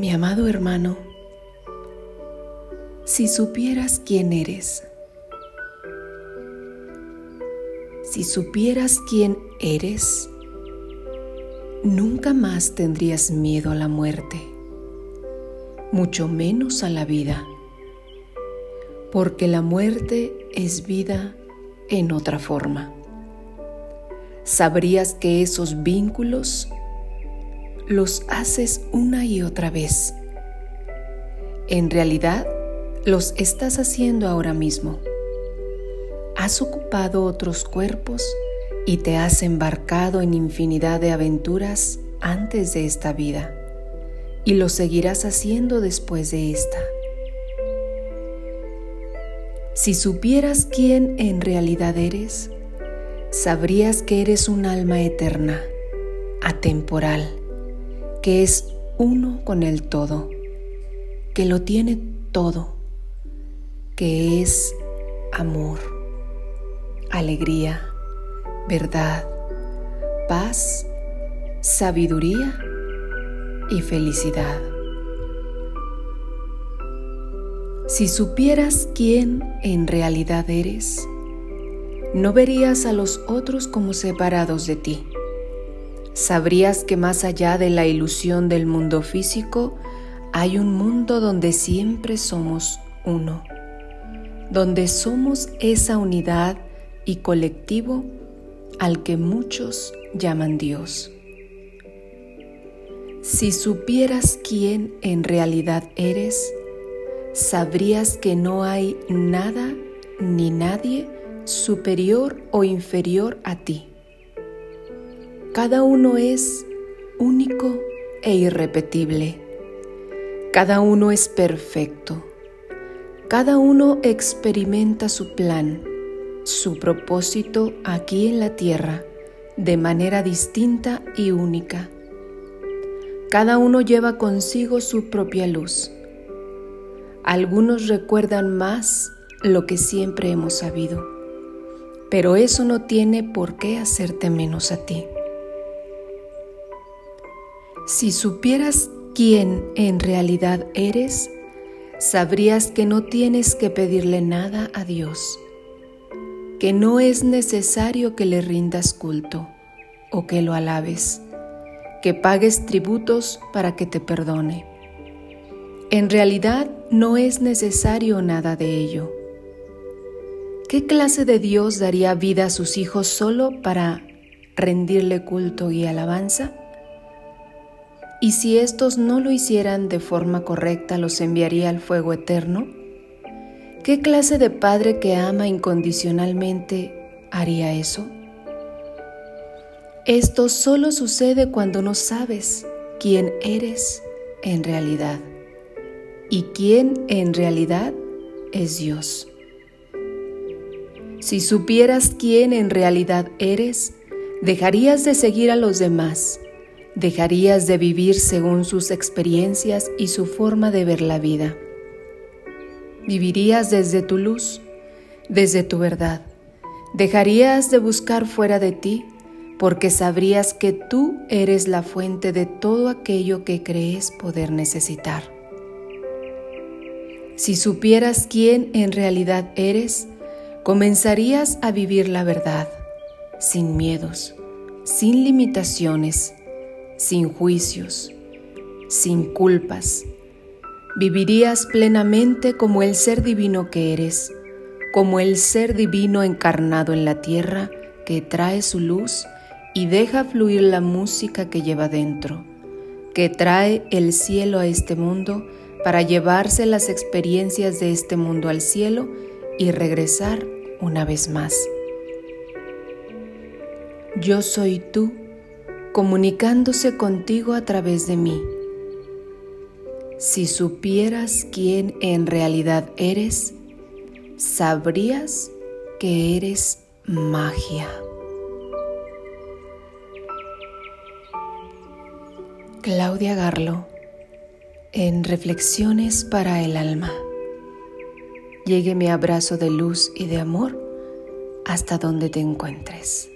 Mi amado hermano, si supieras quién eres, si supieras quién eres, nunca más tendrías miedo a la muerte, mucho menos a la vida, porque la muerte es vida en otra forma. Sabrías que esos vínculos los haces una y otra vez. En realidad, los estás haciendo ahora mismo. Has ocupado otros cuerpos y te has embarcado en infinidad de aventuras antes de esta vida y lo seguirás haciendo después de esta. Si supieras quién en realidad eres, sabrías que eres un alma eterna, atemporal, que es uno con el todo, que lo tiene todo, que es amor, alegría, verdad, paz, sabiduría y felicidad. Si supieras quién en realidad eres, no verías a los otros como separados de ti sabrías que más allá de la ilusión del mundo físico, hay un mundo donde siempre somos uno, donde somos esa unidad y colectivo al que muchos llaman Dios. Si supieras quién en realidad eres, sabrías que no hay nada ni nadie superior o inferior a ti cada uno es único e irrepetible. Cada uno es perfecto. Cada uno experimenta su plan, su propósito aquí en la tierra de manera distinta y única. Cada uno lleva consigo su propia luz. Algunos recuerdan más lo que siempre hemos sabido, pero eso no tiene por qué hacerte menos a ti. Si supieras quién en realidad eres, sabrías que no tienes que pedirle nada a Dios, que no es necesario que le rindas culto o que lo alabes, que pagues tributos para que te perdone. En realidad no es necesario nada de ello. ¿Qué clase de Dios daría vida a sus hijos solo para rendirle culto y alabanza? ¿Y si estos no lo hicieran de forma correcta, los enviaría al fuego eterno? ¿Qué clase de padre que ama incondicionalmente haría eso? Esto solo sucede cuando no sabes quién eres en realidad y quién en realidad es Dios. Si supieras quién en realidad eres, dejarías de seguir a los demás dejarías de vivir según sus experiencias y su forma de ver la vida. Vivirías desde tu luz, desde tu verdad. Dejarías de buscar fuera de ti porque sabrías que tú eres la fuente de todo aquello que crees poder necesitar. Si supieras quién en realidad eres, comenzarías a vivir la verdad, sin miedos, sin limitaciones, sin juicios, sin culpas. Vivirías plenamente como el ser divino que eres, como el ser divino encarnado en la tierra que trae su luz y deja fluir la música que lleva dentro, que trae el cielo a este mundo para llevarse las experiencias de este mundo al cielo y regresar una vez más. Yo soy tú comunicándose contigo a través de mí. Si supieras quién en realidad eres, sabrías que eres magia. Claudia Garlo, en Reflexiones para el Alma. Llegue mi abrazo de luz y de amor hasta donde te encuentres.